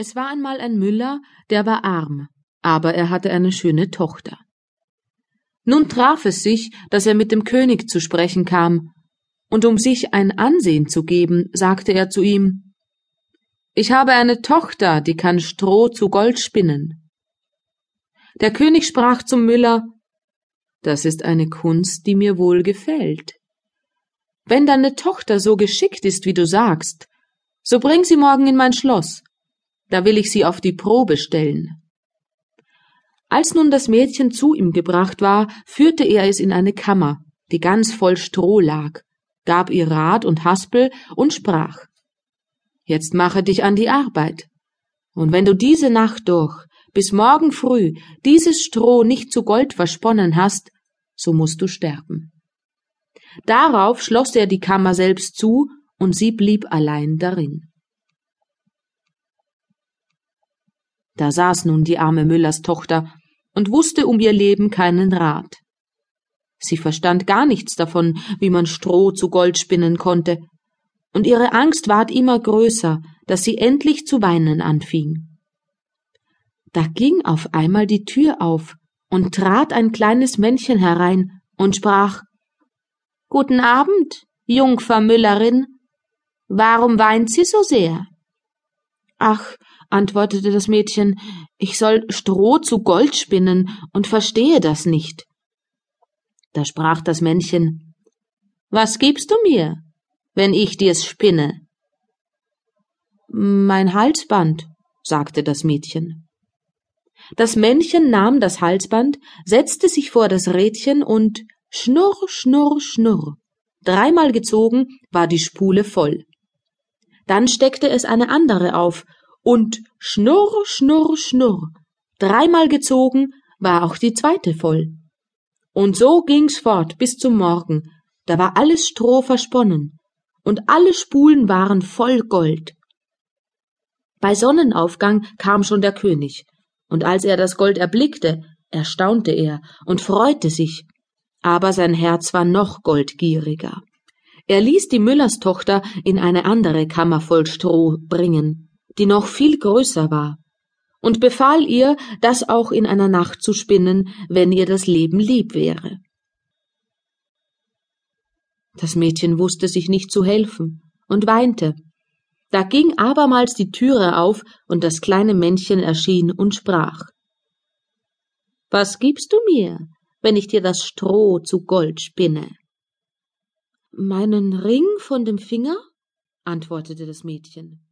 Es war einmal ein Müller, der war arm, aber er hatte eine schöne Tochter. Nun traf es sich, dass er mit dem König zu sprechen kam, und um sich ein Ansehen zu geben, sagte er zu ihm Ich habe eine Tochter, die kann Stroh zu Gold spinnen. Der König sprach zum Müller Das ist eine Kunst, die mir wohl gefällt. Wenn deine Tochter so geschickt ist, wie du sagst, so bring sie morgen in mein Schloss, da will ich sie auf die Probe stellen. Als nun das Mädchen zu ihm gebracht war, führte er es in eine Kammer, die ganz voll Stroh lag, gab ihr Rat und Haspel und sprach Jetzt mache dich an die Arbeit. Und wenn du diese Nacht durch bis morgen früh dieses Stroh nicht zu Gold versponnen hast, so musst du sterben. Darauf schloss er die Kammer selbst zu, und sie blieb allein darin. Da saß nun die arme Müllers Tochter und wusste um ihr Leben keinen Rat. Sie verstand gar nichts davon, wie man Stroh zu Gold spinnen konnte, und ihre Angst ward immer größer, dass sie endlich zu weinen anfing. Da ging auf einmal die Tür auf, und trat ein kleines Männchen herein und sprach Guten Abend, Jungfer Müllerin. Warum weint sie so sehr? Ach, antwortete das Mädchen, ich soll Stroh zu Gold spinnen und verstehe das nicht. Da sprach das Männchen, Was gibst du mir, wenn ich dir's spinne? Mein Halsband, sagte das Mädchen. Das Männchen nahm das Halsband, setzte sich vor das Rädchen und schnurr, schnurr, schnurr. Dreimal gezogen war die Spule voll. Dann steckte es eine andere auf und schnurr, schnurr, schnurr, dreimal gezogen, war auch die zweite voll. Und so ging's fort bis zum Morgen, da war alles Stroh versponnen, und alle Spulen waren voll Gold. Bei Sonnenaufgang kam schon der König, und als er das Gold erblickte, erstaunte er und freute sich, aber sein Herz war noch goldgieriger. Er ließ die Müllerstochter in eine andere Kammer voll Stroh bringen, die noch viel größer war, und befahl ihr, das auch in einer Nacht zu spinnen, wenn ihr das Leben lieb wäre. Das Mädchen wusste sich nicht zu helfen und weinte. Da ging abermals die Türe auf, und das kleine Männchen erschien und sprach Was gibst du mir, wenn ich dir das Stroh zu Gold spinne? Meinen Ring von dem Finger? antwortete das Mädchen.